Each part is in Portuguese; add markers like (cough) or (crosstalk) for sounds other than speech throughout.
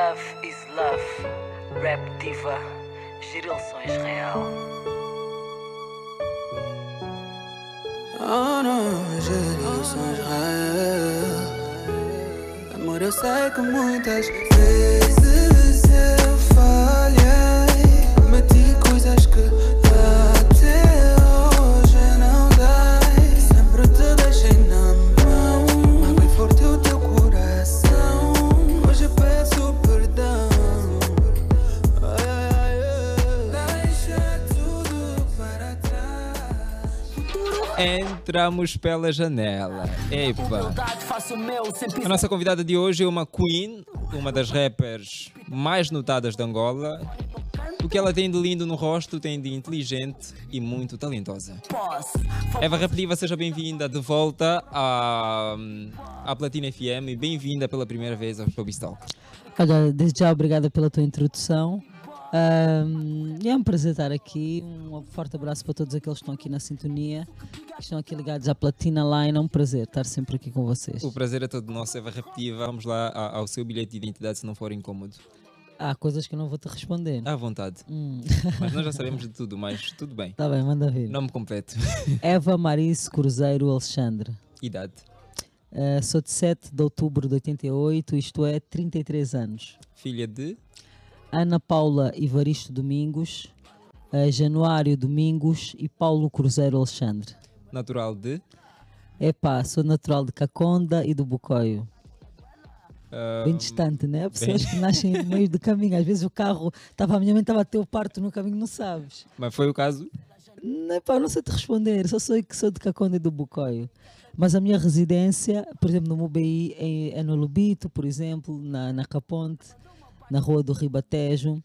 Love is love. Rap diva. Girilson Israel. Oh não, Gerilson Israel. Amor, eu sei que muitas vezes eu falhei. Meti coisas que Entramos pela janela. Epa! A nossa convidada de hoje é uma Queen, uma das rappers mais notadas de Angola. O que ela tem de lindo no rosto tem de inteligente e muito talentosa. Eva Reptiva, seja bem-vinda de volta à, à Platina FM e bem-vinda pela primeira vez ao Showbiz Olha, desde já obrigada pela tua introdução. Ahm, é um prazer estar aqui. Um forte abraço para todos aqueles que estão aqui na sintonia, que estão aqui ligados à Platina Line. É um prazer estar sempre aqui com vocês. O prazer é todo nosso, Eva Reptiva. Vamos lá ao seu bilhete de identidade se não for incômodo. Há coisas que eu não vou te responder. À vontade. Hum, Mas nós já sabemos de tudo, mas tudo bem. tá bem, manda vir. Nome completo. Eva Marice Cruzeiro Alexandre. Idade. Ah, sou de 7 de outubro de 88, isto é, 33 anos. Filha de. Ana Paula Ivaristo Domingos, ah, Januário Domingos e Paulo Cruzeiro Alexandre. Natural de. Epá, sou natural de Caconda e do Bucoio. ah, Bem distante, né? Pessoas que nascem no meio do caminho. Às vezes o carro, tava, a minha mãe estava a ter o parto no caminho, não sabes. Mas foi o caso. Não, epá, não sei te responder, só sou que sou de Caconda e do Bucoio. Mas a minha residência, por exemplo, no MUBI é, é no Lubito, por exemplo, na, na Caponte, na Rua do Ribatejo.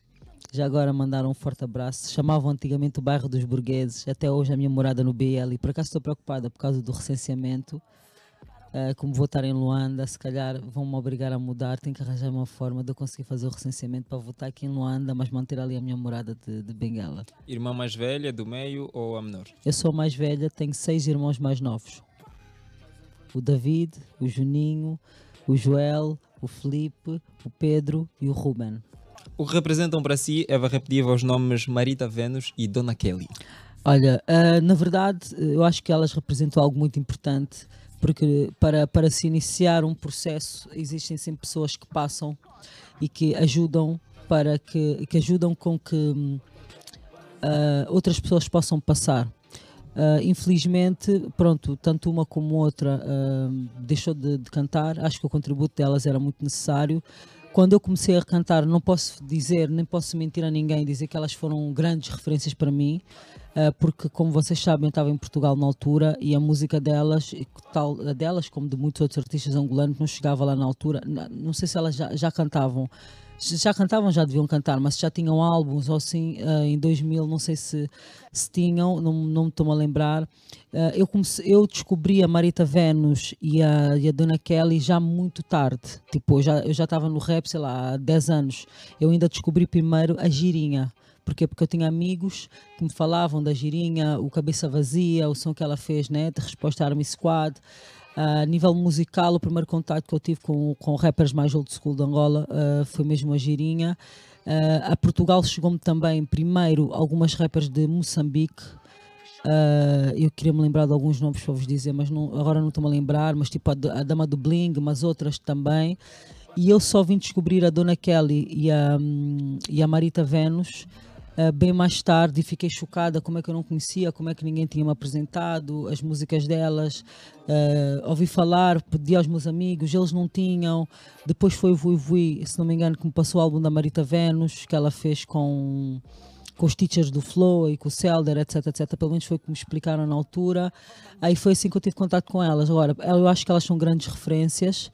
Já agora mandaram um forte abraço. Chamavam antigamente o bairro dos Burgueses. Até hoje a minha morada no BL. E por acaso estou preocupada por causa do recenseamento. Uh, como vou estar em Luanda, se calhar vão-me obrigar a mudar. Tenho que arranjar uma forma de eu conseguir fazer o recenseamento para votar aqui em Luanda, mas manter ali a minha morada de, de Benguela. Irmã mais velha, do meio ou a menor? Eu sou a mais velha, tenho seis irmãos mais novos: o David, o Juninho, o Joel, o Felipe, o Pedro e o Ruben. O que representam para si, Eva Reptiva, os nomes Marita Vênus e Dona Kelly. Olha, ah, na verdade, eu acho que elas representam algo muito importante, porque para, para se iniciar um processo existem sempre pessoas que passam e que ajudam para que, que ajudam com que ah, outras pessoas possam passar. Ah, infelizmente, pronto, tanto uma como outra ah, deixou de, de cantar. Acho que o contributo delas era muito necessário. Quando eu comecei a cantar, não posso dizer, nem posso mentir a ninguém, dizer que elas foram grandes referências para mim, ah, porque, como vocês sabem, eu estava em Portugal na altura e a música delas, tal delas como de muitos outros artistas angolanos, não chegava lá na altura. Não, não sei se elas já, já cantavam. Já cantavam, já deviam cantar, mas já tinham álbuns ou assim, em 2000, não sei se, se tinham, não, não me estou a lembrar. Ah, eu, comecei, eu descobri a Marita Vênus e a, e a Dona Kelly já muito tarde. Tipo, eu já eu já estava no rap, sei lá, há 10 anos. Eu ainda descobri primeiro a Girinha. Porquê? Porque eu tinha amigos que me falavam da Girinha, o Cabeça Vazia, o som que ela fez, né? De resposta à Army Squad. Ah, a nível musical, o primeiro contato que eu tive com, com rappers mais old school de Angola ah, foi mesmo a Girinha. Ah, a Portugal chegou-me também, primeiro, algumas rappers de Moçambique. Ah, eu queria me lembrar de alguns nomes para vos dizer, mas não- agora não estou-me a lembrar. Mas tipo a, a Dama do Bling, mas outras também. E eu só vim descobrir a Dona Kelly e a, hum, e a Marita Vênus ah, bem mais tarde fiquei chocada como é que eu não conhecia, como é que ninguém tinha me apresentado, as músicas delas. ah, ouvi falar, pedi aos meus amigos, eles não tinham. Depois foi o Vui Vui, se não me engano, que me passou o álbum da Marita Vênus, que ela fez com com os teachers do Flow e com o Celder, etc, etc. Pelo menos foi o que me explicaram na altura. Aí foi assim que eu tive contato com elas. Agora, eu acho que elas são grandes referências.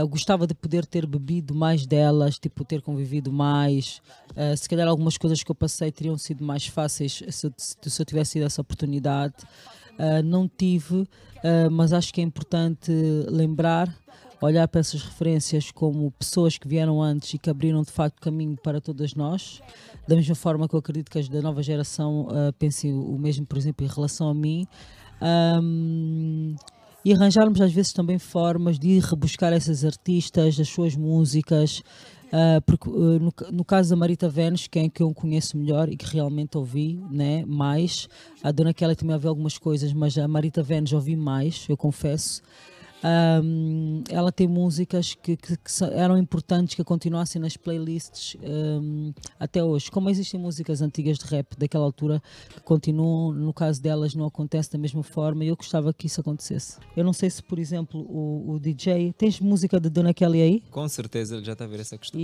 Eu gostava de poder ter bebido mais delas, tipo, ter convivido mais. Ah, se calhar algumas coisas que eu passei teriam sido mais fáceis se, se eu tivesse tido essa oportunidade. Ah, não tive, mas acho que é importante lembrar olhar para essas referências como pessoas que vieram antes e que abriram de facto caminho para todas nós. Da mesma forma que eu acredito que as da nova geração pensem o mesmo, por exemplo, em relação a mim. Ahm, e arranjarmos às vezes também formas de ir rebuscar essas artistas, as suas músicas, Ah, porque uh, no, no caso da Marita Vênus, quem é que eu conheço melhor e que realmente ouvi né, mais, a Dona Kelly também ouvi algumas coisas, mas a Marita Vênus ouvi mais, eu confesso. Ahm, ela tem músicas que, que- que eram importantes que continuassem nas playlists ahm, até hoje. Como existem músicas antigas de rap daquela altura que continuam, no caso delas não acontece da mesma forma e eu gostava que isso acontecesse. Eu não sei se, por exemplo, o, o DJ. Tens música de Dona Kelly aí? Com certeza ele já está a ver essa questão.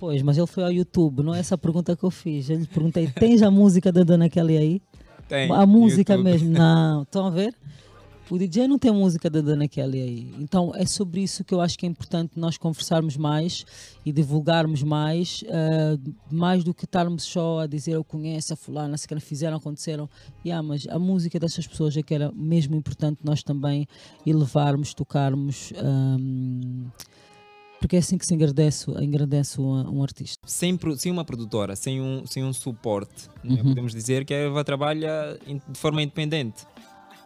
Pois, mas ele foi ao YouTube, não é essa a pergunta que eu fiz. Eu lhe perguntei: tens a música da Dona Kelly aí? Tem. a música YouTube. mesmo. Não, estão a ver? O DJ não tem música da Dona Kelly aí. Então é sobre isso que eu acho que é importante nós conversarmos mais e divulgarmos mais, ah, mais do que estarmos só a dizer eu conheço a fulana, se que fizeram, aconteceram. Yeah, mas a música dessas pessoas é que era mesmo importante nós também elevarmos, tocarmos. ahm, porque é assim que se engrandece, engrandece um, um artista. sem, sem uma produtora, sem um, sem um suporte, é? Uhum. podemos dizer que a Eva trabalha de forma independente.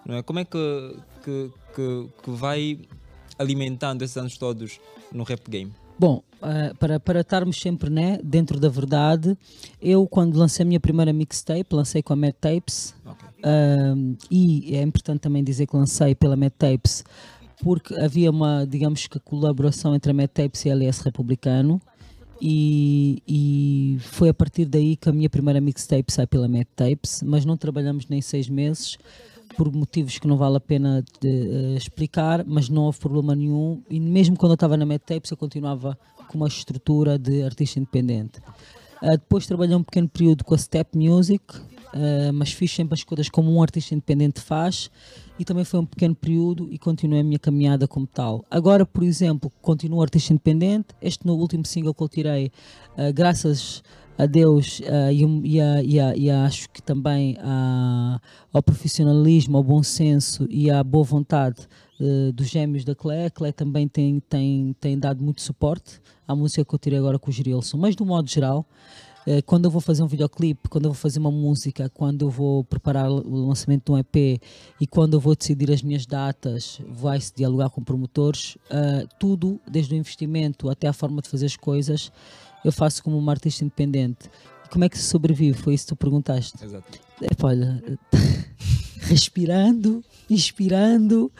Não é? Como é que, que, que, que vai alimentando esses anos todos no rap game? Bom, eh, para, para estarmos sempre né, dentro da verdade, eu quando lancei a minha primeira mixtape, lancei com a Mad Tapes, Ok. um, e é importante também dizer que lancei pela Mad Tapes, porque havia uma, digamos que, colaboração entre a Mad Tapes e a LS Republicano, e, e foi a partir daí que a minha primeira mixtape sai pela Mad Tapes, mas não trabalhamos nem seis meses, por motivos que não vale a pena de, eh, explicar, mas não houve problema nenhum. E mesmo quando eu estava na Mad Tapes, eu continuava com uma estrutura de artista independente. Ah, depois trabalhei um pequeno período com a Step Music, ah, mas fiz sempre as coisas como um artista independente faz. E também foi um pequeno período e continuei a minha caminhada como tal. Agora, por exemplo, continuo artista independente. Este no último single que eu tirei, graças a Deus ah, e, a- e e acho que também a- ao profissionalismo, ao bom senso e à boa vontade eh, dos gêmeos da Clé. A Clé também tem, tem, tem dado muito suporte à música que eu tirei agora com o Girilson, mas do modo geral. eh, Quando eu vou fazer um videoclipe, quando eu vou fazer uma música, quando eu vou preparar o lançamento de um EP e quando eu vou decidir as minhas datas, vai-se dialogar com promotores, tudo, desde o investimento até a forma de fazer as coisas, eu faço como uma artista independente. E como é que se sobrevive? Foi isso que tu perguntaste. Exato. É, olha, (laughs) respirando, inspirando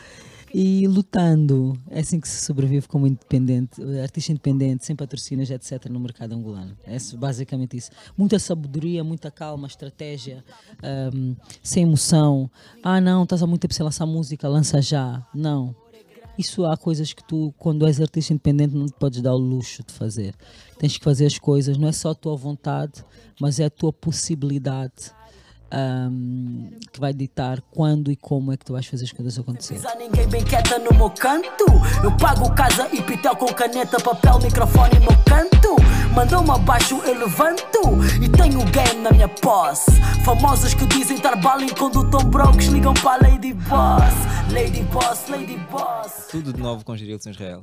e lutando. É assim que se sobrevive como independente, artista independente, sem patrocínios, etc., no mercado angolano. É basicamente isso. Muita sabedoria, muita calma, estratégia, ahm, sem emoção. Ah, não, estás há muito tempo sem lançar música, lança já. Não. Isso há coisas que tu, quando és artista independente, não te podes dar o luxo de fazer. Tens que fazer as coisas, não é só a tua vontade, mas é a tua possibilidade ahm, que vai ditar quando e como é que tu vais fazer as coisas acontecer. Ninguém bem quieta no meu canto. Eu pago casa e pitel com caneta, papel, microfone no canto. Mandou-me abaixo, eu levanto e tenho game na minha posse. Famosos que dizem estar baling quando tão brokes ligam para Lady Boss. Lady Boss, Lady Boss. Tudo de novo com Girilson Israel.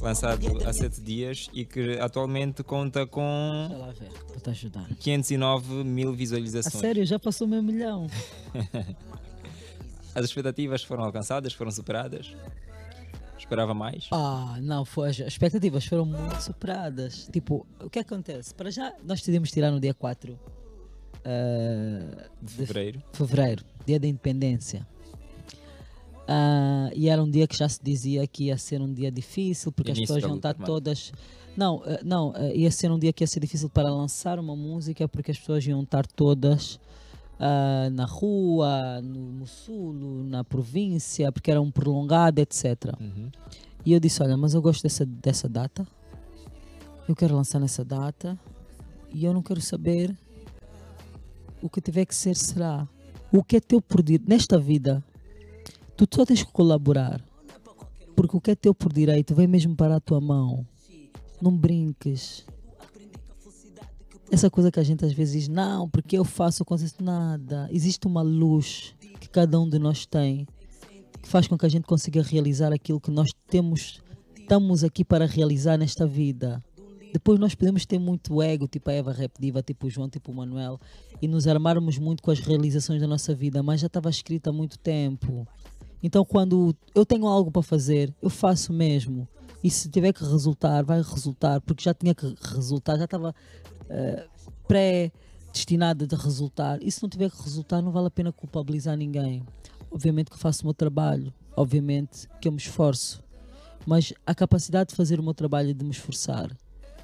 Lançado há sete dias e que atualmente conta com Vai lá ver, para te ajudar. 509 mil A visualizações. sério, já passou meio milhão. (laughs) As expectativas foram alcançadas, foram superadas. Esperava mais. Ah, não, foi, as expectativas foram muito superadas. Tipo, o que acontece? Para já, nós decidimos tirar no dia 4 ah, De fevereiro. fevereiro, dia da independência. Ah, e era um dia que já se dizia que ia ser um dia difícil, porque as Início pessoas da iam estar todas. Não, ah, não, ia ser um dia que ia ser difícil para lançar uma música, porque as pessoas iam estar todas ah, na rua, no, no sul, na província, porque era um prolongado, etc. Uhum. E eu disse: Olha, mas eu gosto dessa, dessa data, eu quero lançar nessa data, e eu não quero saber o que tiver que ser, será. O que é teu por direito, nesta vida, tu só tens que colaborar, porque o que é teu por direito vem mesmo para a tua mão. Não brinques. Essa coisa que a gente às vezes diz, não, porque eu faço acontece nada. Existe uma luz que cada um de nós tem que faz com que a gente consiga realizar aquilo que nós temos, estamos aqui para realizar nesta vida. Depois nós podemos ter muito ego, tipo a Eva Rap Diva, tipo o João, tipo o Manuel, e nos armarmos muito com as realizações da nossa vida, mas já estava escrito há muito tempo. Então quando eu tenho algo para fazer, eu faço mesmo. E se tiver que resultar, vai resultar, porque já tinha que resultar, já estava eh, pré-destinada de resultar. E se não tiver que resultar, não vale a pena culpabilizar ninguém. Obviamente que faço o meu trabalho, obviamente que eu me esforço, mas a capacidade de fazer o meu trabalho e de me esforçar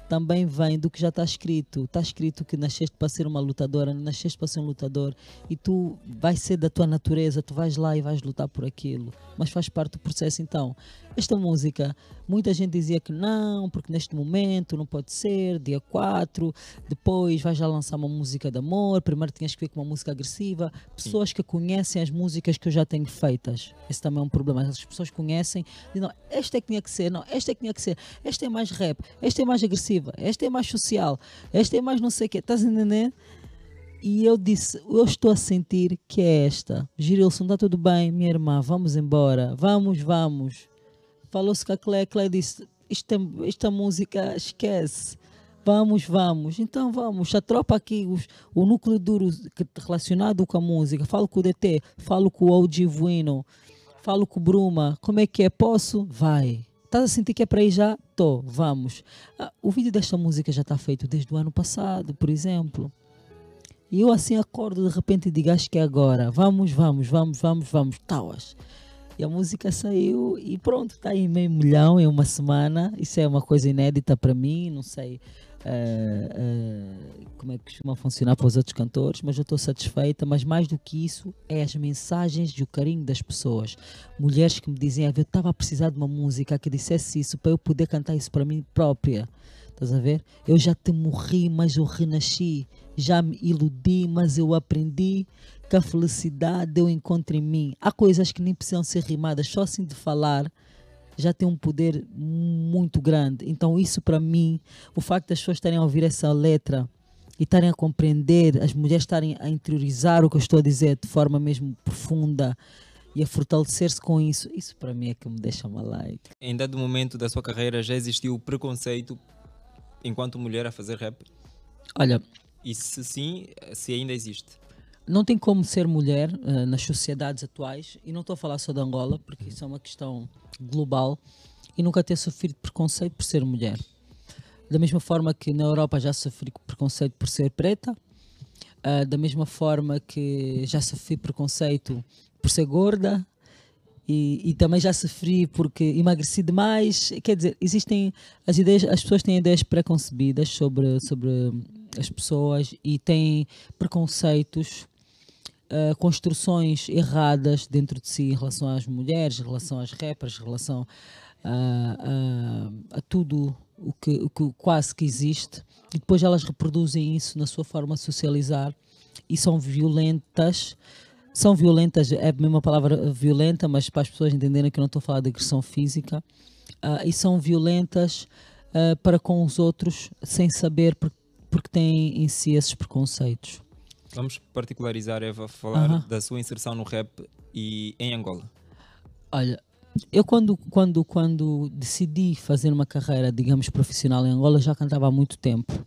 também vem do que já está escrito. Está escrito que nasceste para ser uma lutadora, nasceste para ser um lutador e tu vais ser da tua natureza, tu vais lá e vais lutar por aquilo, mas faz parte do processo. Então, esta música, muita gente dizia que não, porque neste momento não pode ser, dia 4, depois vais já lançar uma música de amor, primeiro tinhas que ver com uma música agressiva. Pessoas que conhecem as músicas que eu já tenho feitas, esse também é um problema. As pessoas conhecem, dizem, não, esta é que tinha que ser, não, esta é que tinha que ser, esta é mais rap, esta é mais agressiva, esta é mais social, esta é mais não sei o quê, estás a entender? E eu disse, eu estou a sentir que é esta. Girilson, está tudo bem, minha irmã, vamos embora, vamos, vamos falou-se com a Clé, a Clé disse, esta, esta música esquece, vamos, vamos, então vamos, a tropa aqui, os, o núcleo duro relacionado com a música, falo com o DT, falo com o Bueno, falo com o Bruma, como é que é, posso? Vai. Estás a sentir que é para ir já? Tô, vamos. Ah, o vídeo desta música já está feito desde o ano passado, por exemplo. E eu assim acordo de repente e digo, acho que é agora. Vamos, vamos, vamos, vamos, vamos. Tauas. E a música saiu e pronto, está aí meio milhão em uma semana. Isso é uma coisa inédita para mim, não sei uh, uh, como é que costuma funcionar para os outros cantores, mas eu estou satisfeita. Mas mais do que isso, é as mensagens e o carinho das pessoas. Mulheres que me dizem, ah, eu estava a precisar de uma música que dissesse isso para eu poder cantar isso para mim própria. Estás a ver? Eu já te morri, mas eu renasci. Já me iludi, mas eu aprendi que a felicidade eu encontro em mim. Há coisas que nem precisam ser rimadas, só assim de falar já tem um poder muito grande. Então, isso para mim, o facto das pessoas estarem a ouvir essa letra e estarem a compreender, as mulheres estarem a interiorizar o que eu estou a dizer de forma mesmo profunda e a fortalecer-se com isso, isso para mim é que me deixa malaico. Em dado momento da sua carreira já existiu preconceito enquanto mulher a fazer rap? Olha. E se sim, se ainda existe? Não tem como ser mulher uh, nas sociedades atuais, e não estou a falar só de Angola, porque isso é uma questão global, e nunca ter sofrido preconceito por ser mulher. Da mesma forma que na Europa já sofri preconceito por ser preta, uh, da mesma forma que já sofri preconceito por ser gorda, e, e, também já sofri porque emagreci demais. Quer dizer, existem as ideias, as pessoas têm ideias preconcebidas sobre, sobre as pessoas e têm preconceitos uh, construções erradas dentro de si em relação às mulheres, em relação às rappers, em relação a, a, a tudo o que, o que quase que existe. E depois elas reproduzem isso na sua forma de socializar e são violentas. São violentas, é a mesma palavra violenta, mas para as pessoas entenderem que eu não estou a falar de agressão física, uh, e são violentas uh, para com os outros sem saber por, porque têm em si esses preconceitos. Vamos particularizar, Eva, falar uh -huh. da sua inserção no rap e em Angola. Olha, eu quando, quando, quando decidi fazer uma carreira, digamos, profissional em Angola, já cantava há muito tempo.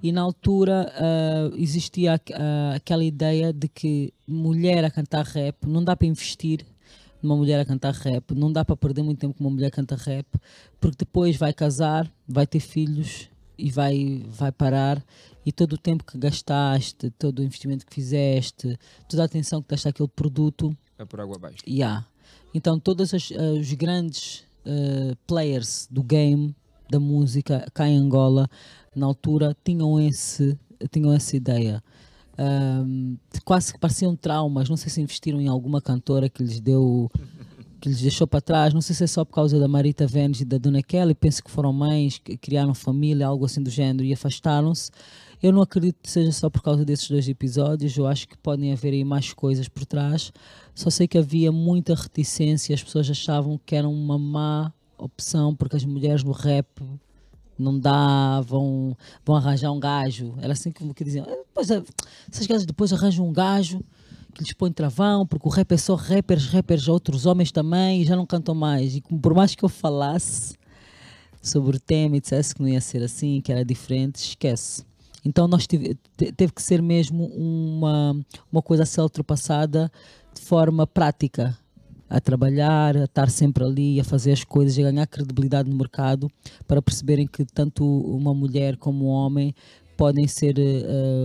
E na altura uh, existia uh, aquela ideia de que mulher a cantar rap, não dá para investir numa mulher a cantar rap, não dá para perder muito tempo com uma mulher a cantar rap, porque depois vai casar, vai ter filhos e vai, vai parar e todo o tempo que gastaste, todo o investimento que fizeste, toda a atenção que deste àquele produto. É por água abaixo. Yeah. Então, todos os, uh, os grandes uh, players do game, da música, cá em Angola, na altura, tinham, esse, tinham essa ideia. Um, quase que pareciam traumas. Não sei se investiram em alguma cantora que lhes deu. Que lhes deixou para trás, não sei se é só por causa da Marita Vênus e da Dona Kelly, penso que foram mães que criaram família, algo assim do género, e afastaram-se. Eu não acredito que seja só por causa desses dois episódios, eu acho que podem haver aí mais coisas por trás. Só sei que havia muita reticência, as pessoas achavam que era uma má opção, porque as mulheres no rap não davam, vão arranjar um gajo. Era assim como que diziam, depois, eh, essas gajas depois arranjam um gajo que lhes põe travão, porque o rap é só rappers, rappers, outros homens também, e já não cantam mais. E por mais que eu falasse sobre o tema e dissesse que não ia ser assim, que era diferente, esquece. Então nós tive, teve que ser mesmo uma, uma coisa a ser ultrapassada de forma prática. a trabalhar, a estar sempre ali, a fazer as coisas, a ganhar credibilidade no mercado, para perceberem que tanto uma mulher como um homem podem ser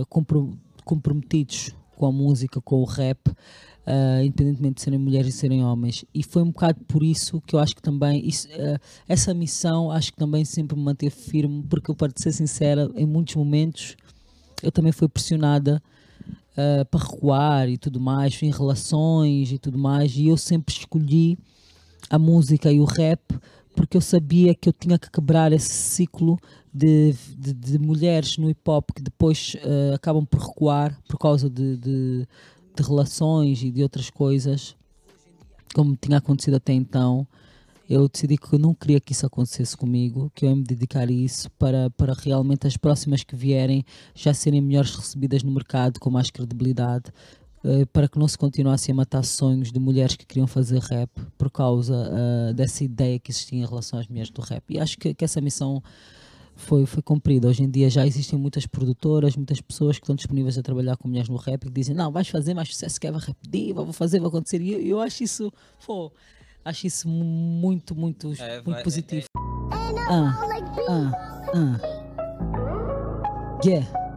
compro- comprometidos com a música, com o rap, eh, independentemente de serem mulheres e serem homens. E foi um bocado por isso que eu acho que também isso, eh, essa missão acho que também sempre me manteve firme, porque eu, para ser sincera, em muitos momentos eu também fui pressionada uh, para recuar e tudo mais, em relações e tudo mais, e eu sempre escolhi a música e o rap porque eu sabia que eu tinha que quebrar esse ciclo de, de, de mulheres no hip hop que depois uh, acabam por recuar por causa de, de, de relações e de outras coisas, como tinha acontecido até então. Eu decidi que eu não queria que isso acontecesse comigo, que eu ia me dedicar a isso para, para realmente as próximas que vierem já serem melhores recebidas no mercado, com mais credibilidade, eh, para que não se continuasse a matar sonhos de mulheres que queriam fazer rap por causa uh, dessa ideia que existia em relação às mulheres do rap. E acho que, que essa missão foi, foi cumprida. Hoje em dia já existem muitas produtoras, muitas pessoas que estão disponíveis a trabalhar com mulheres no rap e que dizem: Não, vais fazer mais sucesso que a Rap Diva, vou fazer, vai acontecer. E eu, eu acho isso. Pô, Acho isso muito, muito, É, muito vai- positivo. Ah, ah, ah. Yeah.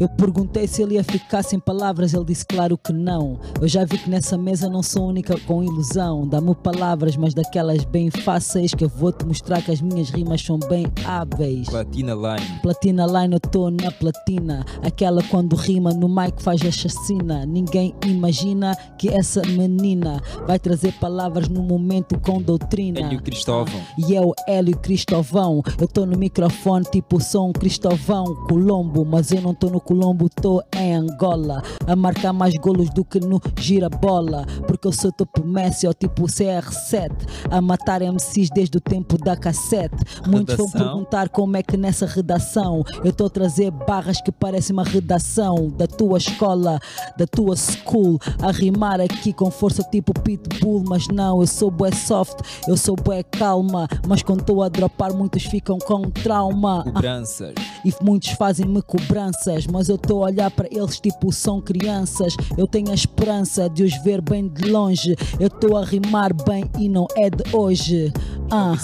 Eu perguntei se ele ia ficar sem palavras, ele disse claro que não. Eu já vi que nessa mesa não sou única com ilusão. Dá-me palavras, mas daquelas bem fáceis que eu vou te mostrar que as minhas rimas são bem hábeis. Platina Line. Platina Line, eu tô na platina. Aquela quando rima no mic faz a chacina. Ninguém imagina que essa menina vai trazer palavras no momento com doutrina. Hélio Cristóvão. E eu, Hélio Cristovão. Eu tô no microfone tipo sou um Cristovão Colombo, mas eu não tô no Colombo, tô em Angola. A marcar mais golos do que no gira-bola. Porque eu sou tipo Messi ou tipo CR7. A matar MCs desde o tempo da cassete. Muitos vão Redação. perguntar como é que nessa redação eu estou a trazer barras que parecem uma redação da tua escola, da tua school. A rimar aqui com força tipo Pitbull, mas não, eu sou bué soft, eu sou bué calma. Mas quando estou a dropar, muitos ficam com trauma. Ah, Cobranças. e muitos fazem-me cobranças, mas eu estou a olhar para eles tipo são crianças. Eu tenho a esperança de os ver bem de longe. Eu estou a rimar bem e não é de hoje. Ah.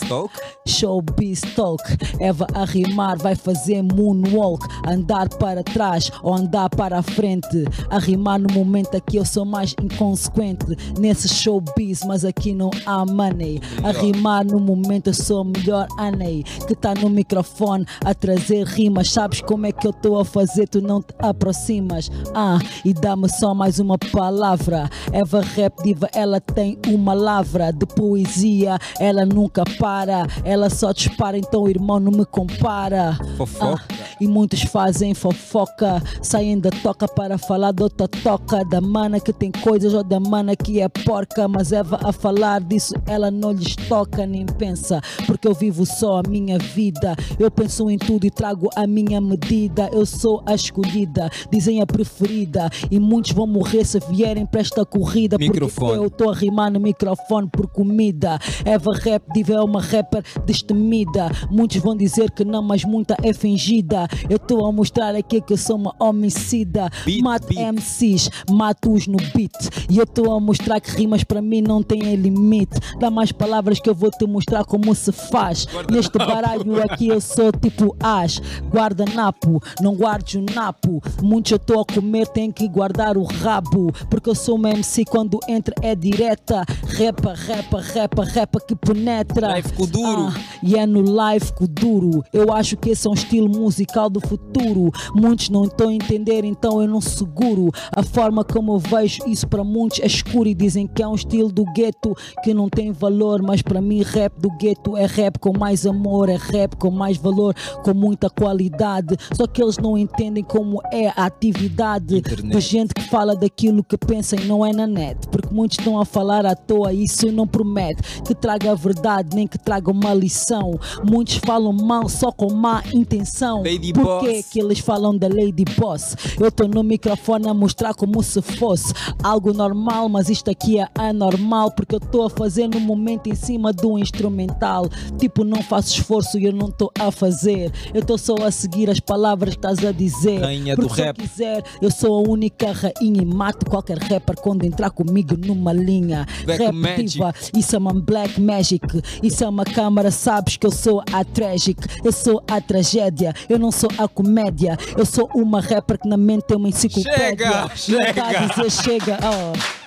Showbiz Talk, Eva a rimar vai fazer moonwalk, andar para trás ou andar para a frente. A rimar no momento aqui eu sou mais inconsequente nesse showbiz, mas aqui não há money. A rimar no momento eu sou melhor Anei que tá no microfone a trazer rimas. Sabes como é que eu estou a fazer? Tu não te aproximas. Ah, e dá-me só mais uma palavra. Eva Rap Diva, ela tem uma lavra de poesia, ela nunca para. Ela só dispara, então irmão não me compara. Fofoca. Ah, e muitos fazem fofoca, saem da toca para falar de outra toca. Da mana que tem coisas ou da mana que é porca. Mas Eva a falar disso, ela não lhes toca nem pensa. Porque eu vivo só a minha vida. Eu penso em tudo e trago a minha medida. Eu sou a escolhida, dizem a preferida. E muitos vão morrer se vierem para esta corrida. Microfone. Porque eu estou a rimar no microfone por comida. Eva Rap Diva é uma rapper destemida. Muitos vão dizer que não, mas muita é fingida. Eu estou a mostrar aqui que eu sou uma homicida. Beat, Mato beat. MCs, mato-os no beat. E eu estou a mostrar que rimas para mim não têm limite. Dá mais palavras que eu vou te mostrar como se faz. Neste baralho aqui eu sou tipo as guardanapo, não guardes o napo. Muitos eu estou a comer, tenho que guardar o rabo. Porque eu sou uma MC quando entra é direta. Repa, repa, repa, repa que penetra. Live com duro. Ah, e é no live com duro. Eu acho que esse é um estilo musical do futuro. Muitos não estão a entender, então eu não seguro. A forma como eu vejo isso para muitos é escuro e dizem que é um estilo do gueto que não tem valor. Mas para mim, rap do gueto é rap com mais amor, é rap com mais valor, com muita qualidade. Só que eles não entendem como é a atividade Internet. de gente que fala daquilo que pensa e não é na net. Porque muitos estão a falar à toa e isso não promete que traga a verdade nem que traga uma lição. Muitos falam mal só com má intenção. Lady Por que que eles falam da Lady Boss? Eu tô no microfone a mostrar como se fosse algo normal, mas isto aqui é anormal porque eu tô a fazer no momento em cima do instrumental. Tipo, não faço esforço e eu não tô a fazer. Eu tô só a seguir as palavras que estás a dizer. Rainha do rap. quiser, eu sou a única rainha e mato qualquer rapper quando entrar comigo numa linha. Black rap Magic. diva, isso é uma black magic. Isso é uma câmara, sabes que eu sou a tragic. Eu sou a tragédia. Eu não sou a comédia. Eu sou uma rapper que na mente tem uma enciclopédia. Chega, chega. dizer chega. Oh.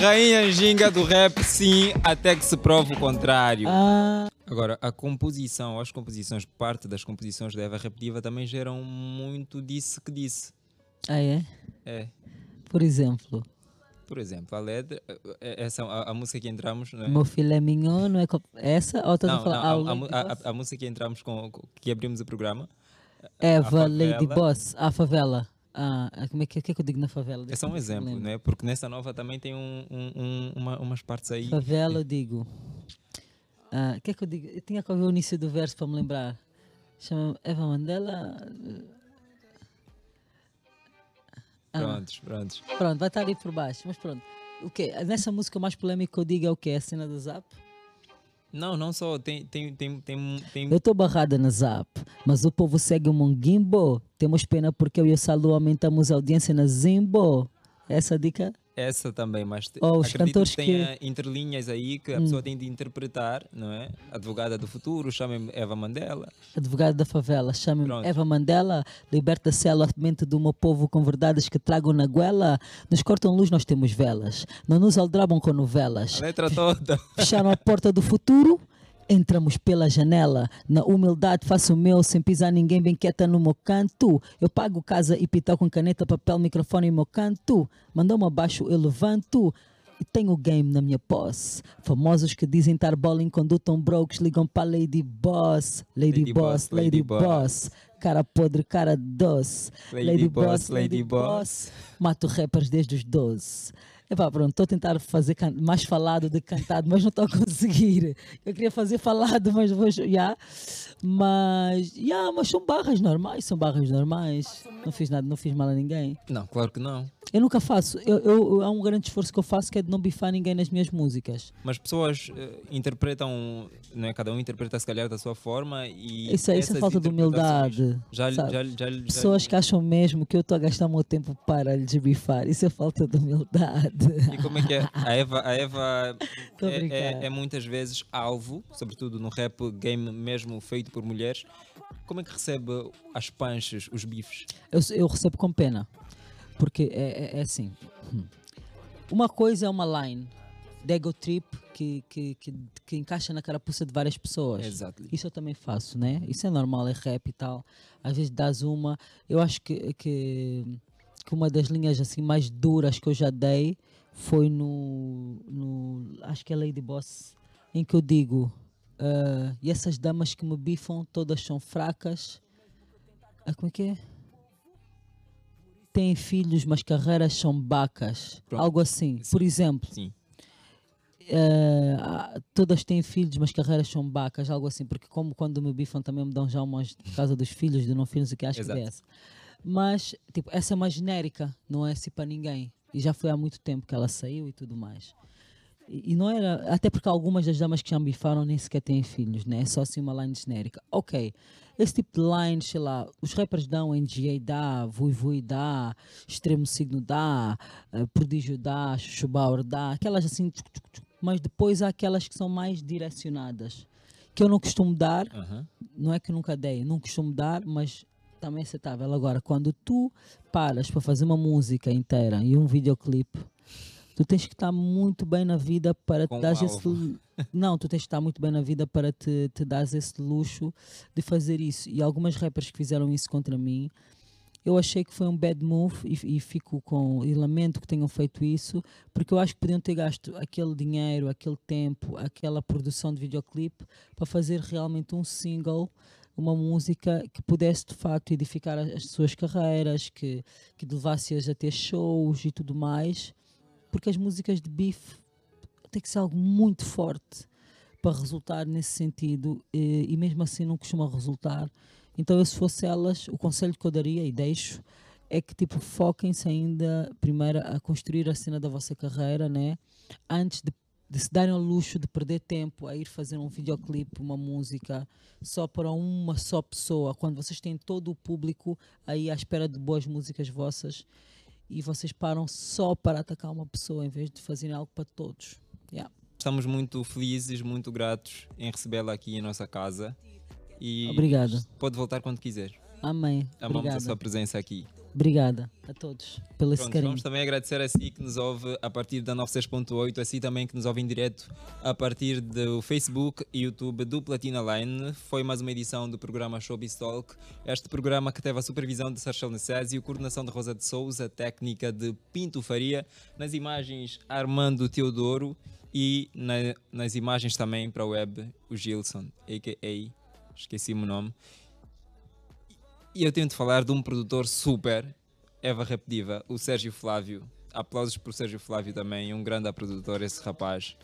Rainha ginga do rap, sim, até que se prove o contrário. Ah, Agora, a composição, as composições, parte das composições da Eva Repetitiva também geram muito disse que disse. ah, é? É. Por exemplo, Por exemplo, a letra, eh, essa, a, a música que entramos, né? meu filé mignon não é co- essa? Ou estás a falar? não, a, a, a- a- música que entramos com, que abrimos o programa, Eva, Lady. Boss, a favela. Ah, como é que, que é que eu digo na favela? é só um exemplo, né? Porque nessa nova também tem um, um- um- uma- umas partes aí. Favela, eu digo. Ah, O que é que eu digo? Eu tinha que ouvir o início do verso para me lembrar. Chama Eva Mandela. Ah, Prontos, prontos. pronto, vai estar ali por baixo. Mas pronto. O quê? Nessa música o mais polêmico que eu digo é o quê? A cena do Zap? Não, não só, tem, tem, tem, tem, tem Eu estou barrada na Zap, mas o povo segue o Mongimbo. Temos pena porque eu e o Salu aumentamos a audiência na Zimbo. Essa dica? Essa também, mas Oh, os acredito cantores que tenha interlinhas aí que a pessoa tem de interpretar, não é? Advogada do futuro, chamem Eva Mandela. Advogado da favela, chame-me Pronto. Eva Mandela, liberta a mente do meu povo com verdades que tragam na goela. Nos cortam luz, nós temos velas. Não nos aldrabam com novelas. A letra toda. Fecharam a porta do futuro, entramos pela janela. Na humildade faço o meu, sem pisar ninguém bem quieta no meu canto. Eu pago casa e pital com caneta, papel, microfone e meu canto. Mandou-me abaixo, eu levanto. E tenho o game na minha posse. Famosos que dizem estar bowling quando tão brokes ligam para Lady Boss. Lady, Lady Boss, Boss, Lady, Lady Boss. Boss. Cara podre, cara doce. Lady Boss, Lady Boss. Mato rappers desde os 12. Epá, pronto, estou a tentar fazer mais falado do que cantado, mas não estou a conseguir. Eu queria fazer falado, mas vou. já Mas, yeah, mas são barras normais, são barras normais. Não fiz nada, não fiz mal a ninguém. Não, claro que não. Eu nunca faço. Eu, eu- há um grande esforço que eu faço que é de não bifar ninguém nas minhas músicas. Mas pessoas eh, interpretam, não é? Cada um interpreta se calhar da sua forma e. Isso, é- isso é falta de humildade. Já, já, já, já, Pessoas que acham mesmo que eu estou a gastar o meu tempo para lhes bifar. Isso é falta de humildade. E como é que é? A Eva, a Eva (laughs) é, é- é muitas vezes alvo, sobretudo no rap game mesmo feito por mulheres. Como é que recebe as panches, os bifes? Eu, eu recebo com pena. Porque é, é- é assim. hum. Uma coisa é uma line de ego trip que, que, que, que encaixa na carapuça de várias pessoas. Exato. Isso eu também faço, né? Isso é normal, é rap e tal. Às vezes dás uma. Eu acho que, que, que uma das linhas assim mais duras que eu já dei foi no. no acho que é Lady Boss, em que eu digo. ah, e essas damas que me bifam, todas são fracas. Ah, como é que é? Têm filhos, mas carreiras são bacas. Pronto. Algo assim. Por exemplo, Sim. ah, todas têm filhos, mas carreiras são bacas, algo assim, porque como quando me bifam também me dão já umas por causa dos filhos, de não filhos, o que acho Exato. que é essa. Mas, tipo, essa é mais genérica, não é assim para ninguém. E já foi há muito tempo que ela saiu e tudo mais. E, não era, até porque algumas das damas que já me bifaram nem sequer têm filhos, né? É só assim uma line genérica. Ok, esse tipo de line, sei lá, os rappers dão, NGA dá, Vui Vui dá, Extremo Signo dá, eh, Prodígio dá, Chuchu Bauer dá, aquelas assim, tchuc, tchuc, tchuc. mas depois há aquelas que são mais direcionadas, que eu não costumo dar, não é que nunca dei, não costumo dar, mas também é aceitável. Agora, quando tu paras para fazer uma música inteira e um videoclipe, tu tens que estar muito bem na vida para Com te dar esse (laughs) não, tu tens que estar muito bem na vida para te, te dar esse luxo de fazer isso. E algumas rappers que fizeram isso contra mim, eu achei que foi um bad move e, e fico com e lamento que tenham feito isso, porque eu acho que podiam ter gasto aquele dinheiro, aquele tempo, aquela produção de videoclipe para fazer realmente um single, uma música que pudesse de facto edificar as, as suas carreiras, que, que levasse-as a ter shows e tudo mais, porque as músicas de beef tem que ser algo muito forte para resultar nesse sentido e, e mesmo assim não costuma resultar. Então, eu, se fosse elas, o conselho que eu daria e deixo é que tipo foquem-se ainda primeiro a construir a cena da vossa carreira, né? Antes de, de se darem ao luxo de perder tempo a ir fazer um videoclipe, uma música só para uma só pessoa, quando vocês têm todo o público aí à espera de boas músicas vossas e vocês param só para atacar uma pessoa em vez de fazerem algo para todos. Yeah. Estamos muito felizes, muito gratos em recebê-la aqui em nossa casa. E Obrigada. Pode voltar quando quiser. Amém. Amamos Obrigada. a sua presença aqui. Obrigada a todos pelo esse Pronto, carinho. vamos também agradecer a si que nos ouve a partir da 96.8, a si também que nos ouve em direto a partir do Facebook e YouTube do Platina Line. Foi mais uma edição do programa Showbiz Talk. Este programa que teve a supervisão de Sarchel Necésio, coordenação de Rosa de Souza, técnica de Pinto Faria, nas imagens Armando Teodoro e na- nas imagens também para a web o Gilson, a.k.a. esqueci-me o nome. E eu tenho de falar de um produtor super, Eva Repediva, o Sérgio Flávio. Aplausos para o Sérgio Flávio também, um grande produtor esse rapaz.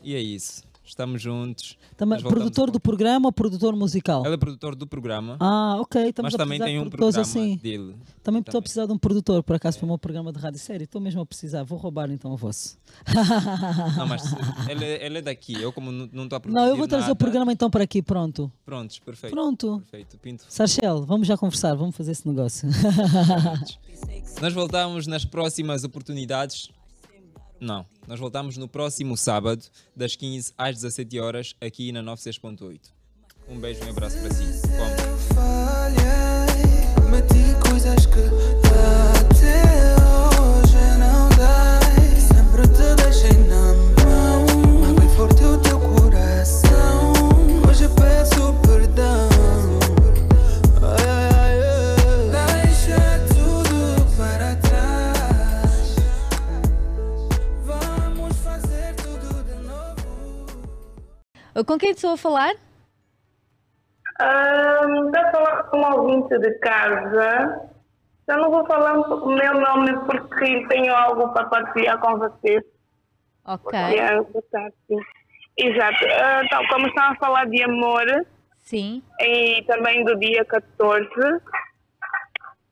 E é isso. Estamos juntos. Também, produtor do programa ou produtor musical? Ele é produtor do programa, Ah, ok. Estamos mas também tem um programa assim. dele. Também estou a precisar de um produtor, por acaso, para o meu programa de rádio série. Estou mesmo a precisar. Vou roubar então o vosso. Não, mas ele, ele é daqui. Eu, como não não estou a produzir Não, eu vou trazer nada, o programa então para aqui. Pronto. Prontos, perfeito. Pronto. Perfeito. Pinto. Sarchel, vamos já conversar. Vamos fazer esse negócio. Nós voltamos nas próximas oportunidades. Não, nós voltamos no próximo sábado, das 15 às 17 horas, aqui na 96.8. Um beijo e um abraço para si. Como? Com quem estou a falar? Ahn, Está a falar com um ouvinte de casa. Eu não vou falar o meu nome porque tenho algo para partilhar com vocês. Ok. É. Exato. Então, como estão a falar de amor Sim. e também do dia 14,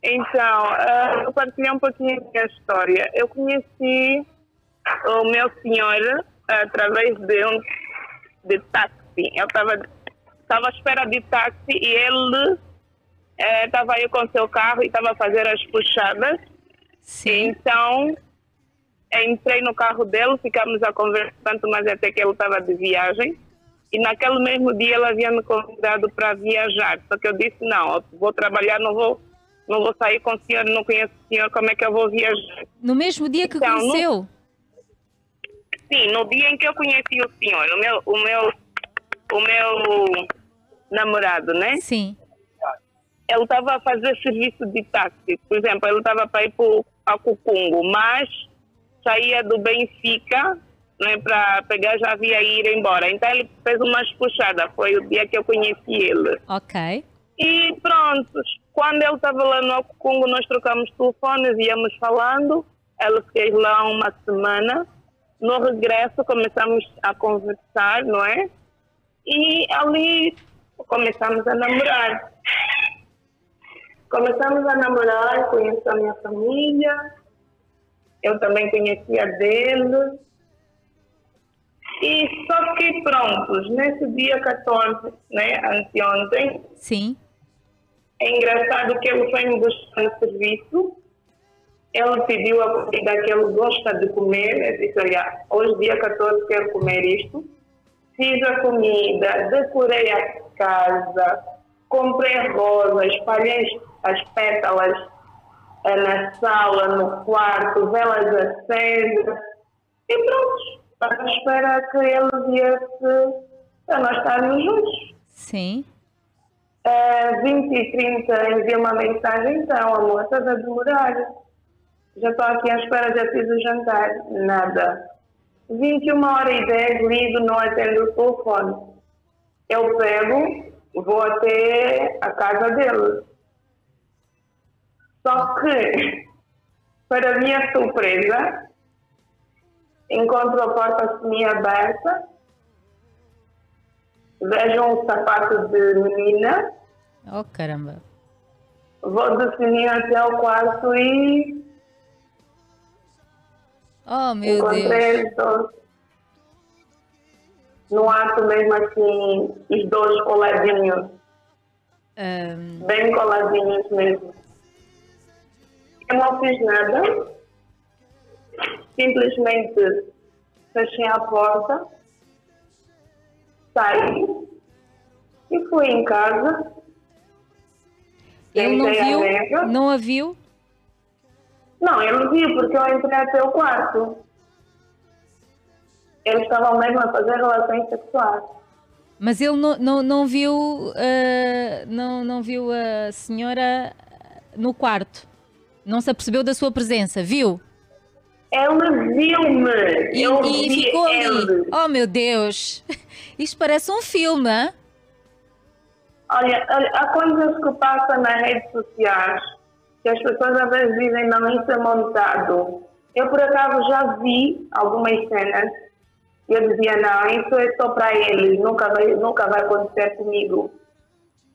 então, ah, eu partilhei um pouquinho da minha história. Eu conheci o meu senhor através de um de táxi. Eu estava estava à espera de táxi e ele estava aí com seu carro e estava a fazer as puxadas. Sim. Então, entrei no carro dele, ficamos a conversar tanto mais até que ele estava de viagem. E naquele mesmo dia ele havia me convidado para viajar. Só que eu disse, não, eu vou trabalhar, não vou, não vou sair com o senhor, não conheço o senhor, como é que eu vou viajar? No mesmo dia que Então, conheceu? Sim, no dia em que eu conheci o senhor, o meu, o meu, o meu namorado, né? Sim. ele estava a fazer serviço de táxi. Por exemplo, ele estava para ir para Cucungo, mas saía do Benfica né, para pegar já havia ir embora. Então ele fez umas puxadas. Foi o dia que eu conheci ele. Ok. E pronto, quando ele estava lá no Cucungo, nós trocamos telefones, íamos falando. Ele fez lá uma semana. No regresso, começamos a conversar, não é? E ali começamos a namorar. Começamos a namorar, conheci a minha família, eu também conhecia dele. E só que prontos, nesse dia 14, né, anteontem, Sim. é engraçado que ele foi me buscar no serviço. Ele pediu a comida que ele gosta de comer. Eu disse, olha, hoje dia 14 quero comer isto. Fiz a comida, decorei a casa, comprei rosas, espalhei as pétalas eh, na sala, no quarto, velas acesas. E pronto, para esperar que ele viesse para nós estarmos juntos. Sim. É, 20 e 30 enviei uma mensagem, então, amor, estás a demorar. Já estou aqui à espera, já fiz o jantar. Nada. 21 horas e 10, ligo, não atendo o telefone. Eu pego, vou até a casa dele. Só que, (laughs) para minha surpresa, encontro a porta semi-aberta, vejo um sapato de menina Oh, caramba. Vou definir até o quarto e Oh, meu encontrei Deus. eles dois. No ato mesmo assim, os dois coladinhos, Ahm, bem coladinhos mesmo. Eu não fiz nada, simplesmente fechei a porta, saí e fui em casa. ele não viu? Não a viu? Não, ele viu porque eu entrei até o quarto. Eles estavam mesmo a fazer relações sexuais. Mas ele não, não, não viu ah, não, não viu a senhora no quarto. Não se apercebeu da sua presença, viu? Ele viu-me. E, Eu e vi ficou ele. ali. Oh meu Deus! (laughs) Isto parece um filme, hã? Olha, olha, há coisas que passam nas redes sociais que as pessoas às vezes dizem não, isso é montado. Eu, por acaso, já vi algumas cenas e eu dizia, não, isso é só para eles, nunca vai, nunca vai acontecer comigo.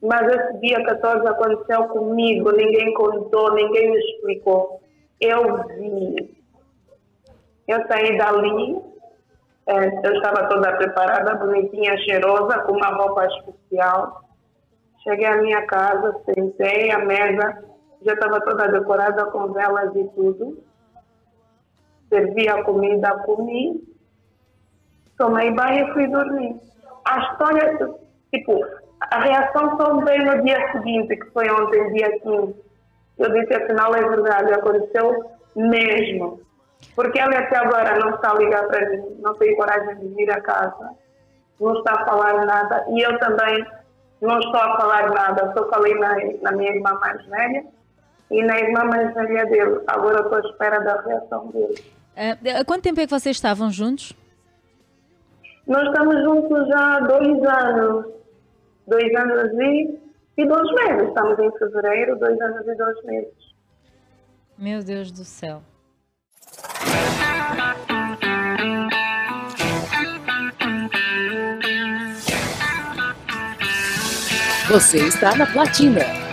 Mas esse dia 14 aconteceu comigo, ninguém contou, ninguém me explicou. Eu vi. Eu saí dali, eh, eu estava toda preparada, bonitinha, cheirosa, com uma roupa especial. Cheguei à minha casa, sentei à mesa, já estava toda decorada com velas e tudo. Servi a comida, comi, tomei banho e fui dormir. A história, tipo, a reação só veio no dia seguinte, que foi ontem, dia 15. Eu disse, afinal é verdade, aconteceu mesmo. Porque ele até agora não está a ligar para mim, não tem coragem de vir a casa, não está a falar nada. E eu também não estou a falar nada, só falei na, na minha irmã mais velha e na irmã mais velha dele. Agora eu estou à espera da reação dele. Ah, há quanto tempo é que vocês estavam juntos? Nós estamos juntos já há dois anos. Dois anos e, e dois meses. Estamos em fevereiro, dois anos e dois meses. Meu Deus do céu. Você está na Platina.